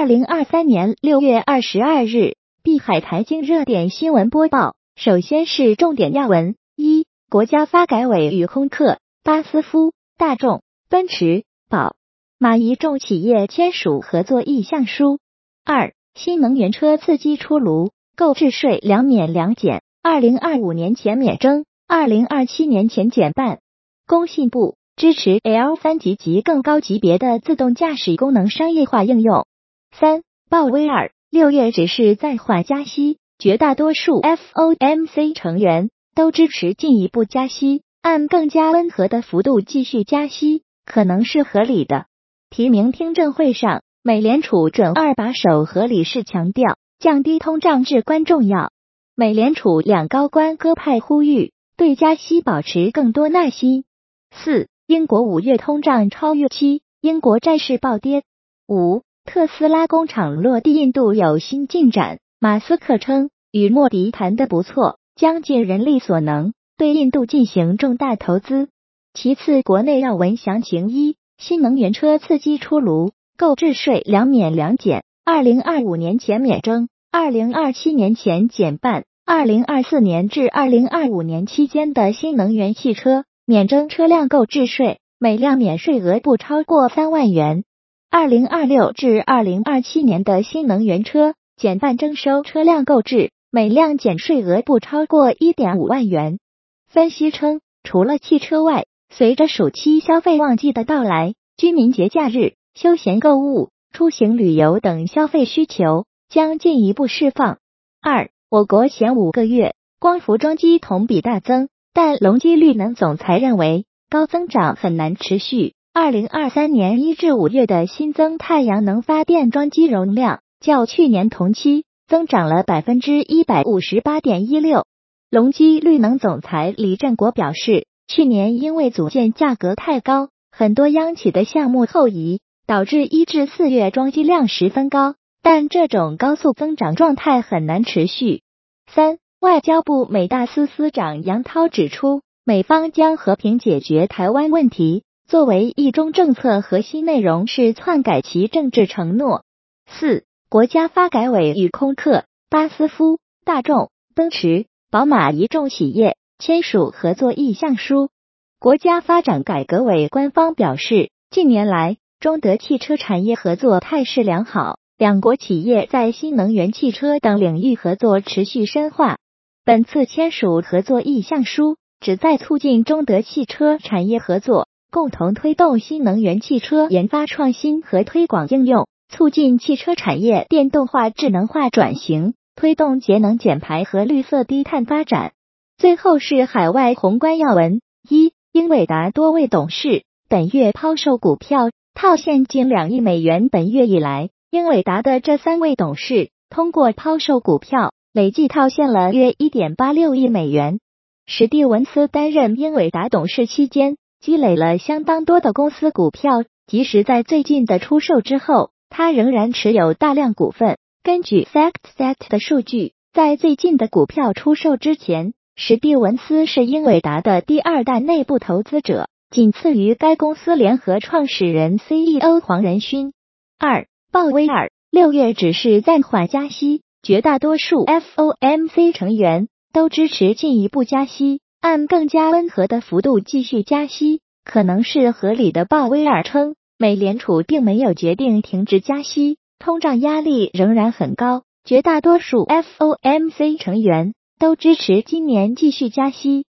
二零二三年六月二十二日，碧海财经热点新闻播报。首先是重点要闻：一、国家发改委与空客、巴斯夫、大众、奔驰、宝马一众企业签署合作意向书；二、新能源车刺激出炉，购置税两免两减，二零二五年前免征，二零二七年前减半。工信部支持 L 三级及更高级别的自动驾驶功能商业化应用。三，鲍威尔六月只是暂缓加息，绝大多数 FOMC 成员都支持进一步加息，按更加温和的幅度继续加息，可能是合理的。提名听证会上，美联储准二把手和理事强调，降低通胀至关重要。美联储两高官鸽派呼吁，对加息保持更多耐心。四，英国五月通胀超预期，英国债市暴跌。五。特斯拉工厂落地印度有新进展，马斯克称与莫迪谈得不错，将尽人力所能对印度进行重大投资。其次，国内要闻详情：一、新能源车刺激出炉，购置税两免两减，二零二五年前免征，二零二七年前减半。二零二四年至二零二五年期间的新能源汽车免征车辆购置税，每辆免税额不超过三万元。二零二六至二零二七年的新能源车减半征收车辆购置，每辆减税额不超过一点五万元。分析称，除了汽车外，随着暑期消费旺季的到来，居民节假日、休闲购物、出行旅游等消费需求将进一步释放。二，我国前五个月光伏装机同比大增，但隆基绿能总裁认为高增长很难持续。二零二三年一至五月的新增太阳能发电装机容量较去年同期增长了百分之一百五十八点一六。隆基绿能总裁李振国表示，去年因为组件价格太高，很多央企的项目后移，导致一至四月装机量十分高，但这种高速增长状态很难持续。三，外交部美大司司长杨涛指出，美方将和平解决台湾问题。作为一中政策核心内容是篡改其政治承诺。四、国家发改委与空客、巴斯夫、大众、奔驰、宝马一众企业签署合作意向书。国家发展改革委官方表示，近年来中德汽车产业合作态势良好，两国企业在新能源汽车等领域合作持续深化。本次签署合作意向书，旨在促进中德汽车产业合作。共同推动新能源汽车研发创新和推广应用，促进汽车产业电动化、智能化转型，推动节能减排和绿色低碳发展。最后是海外宏观要闻：一，英伟达多位董事本月抛售股票，套现近两亿美元。本月以来，英伟达的这三位董事通过抛售股票，累计套现了约一点八六亿美元。史蒂文斯担任英伟达董事期间。积累了相当多的公司股票，即使在最近的出售之后，他仍然持有大量股份。根据 FactSet 的数据，在最近的股票出售之前，史蒂文斯是英伟达的第二大内部投资者，仅次于该公司联合创始人 CEO 黄仁勋。二，鲍威尔六月只是暂缓加息，绝大多数 FOMC 成员都支持进一步加息。按更加温和的幅度继续加息，可能是合理的。鲍威尔称，美联储并没有决定停止加息，通胀压力仍然很高，绝大多数 FOMC 成员都支持今年继续加息。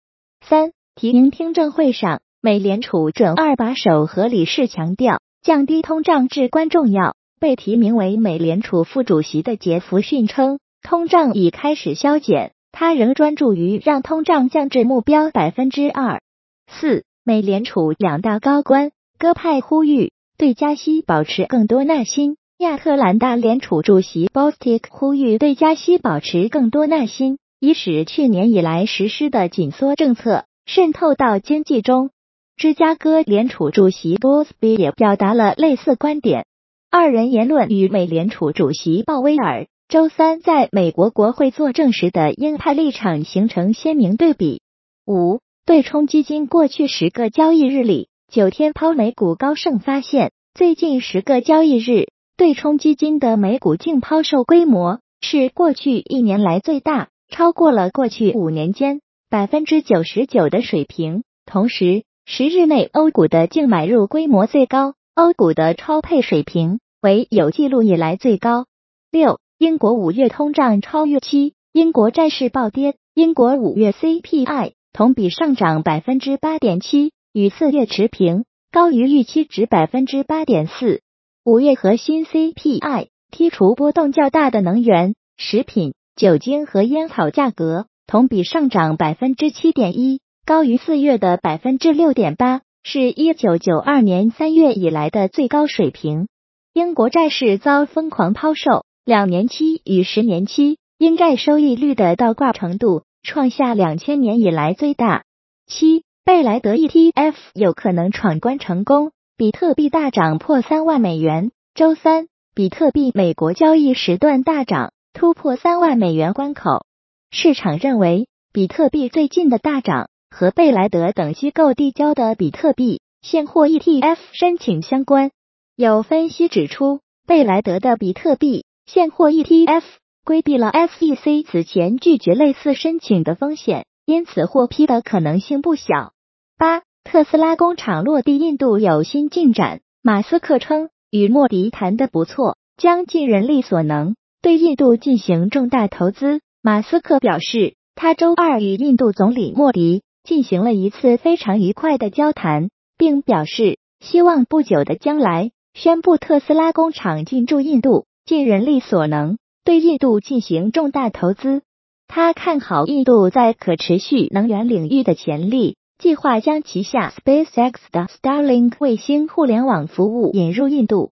三提名听证会上，美联储准二把手和理事强调，降低通胀至关重要。被提名为美联储副主席的杰弗逊称，通胀已开始消减。他仍专注于让通胀降至目标百分之二。四，美联储两大高官鸽派呼吁对加息保持更多耐心。亚特兰大联储主席 Bostic 呼吁对加息保持更多耐心，以使去年以来实施的紧缩政策渗透到经济中。芝加哥联储主席 Bosby 也表达了类似观点。二人言论与美联储主席鲍威尔。周三在美国国会作证时的鹰派立场形成鲜明对比。五对冲基金过去十个交易日里九天抛美股高盛发现，最近十个交易日对冲基金的美股净抛售规模是过去一年来最大，超过了过去五年间百分之九十九的水平。同时，十日内欧股的净买入规模最高，欧股的超配水平为有记录以来最高。六，英国五月通胀超预期，英国债市暴跌，英国五月 CPI 同比上涨百分之八点七，与四月持平，高于预期值百分之八点四。五月核心 CPI 剔除波动较大的能源、食品、酒精和烟草价格，同比上涨百分之七点一，高于四月的百分之六点八，是一九九二年三月以来的最高水平。英国债市遭疯狂抛售，两年期与十年期英债收益率的倒挂程度创下两千年以来最大。七，贝莱德 ETF 有可能闯关成功。比特币大涨破三万美元。周三，比特币美国交易时段大涨，突破三万美元关口。市场认为，比特币最近的大涨和贝莱德等机构递交的比特币现货 ETF 申请相关。有分析指出，贝莱德的比特币现货 ETF 规避了 SEC 此前拒绝类似申请的风险，因此获批的可能性不小。八。特斯拉工厂落地印度有新进展，马斯克称与莫迪谈得不错，将尽人力所能对印度进行重大投资。马斯克表示，他周二与印度总理莫迪进行了一次非常愉快的交谈，并表示希望不久的将来宣布特斯拉工厂进驻印度，尽人力所能对印度进行重大投资。他看好印度在可持续能源领域的潜力。计划将旗下 SpaceX 的 Starlink 卫星互联网服务引入印度。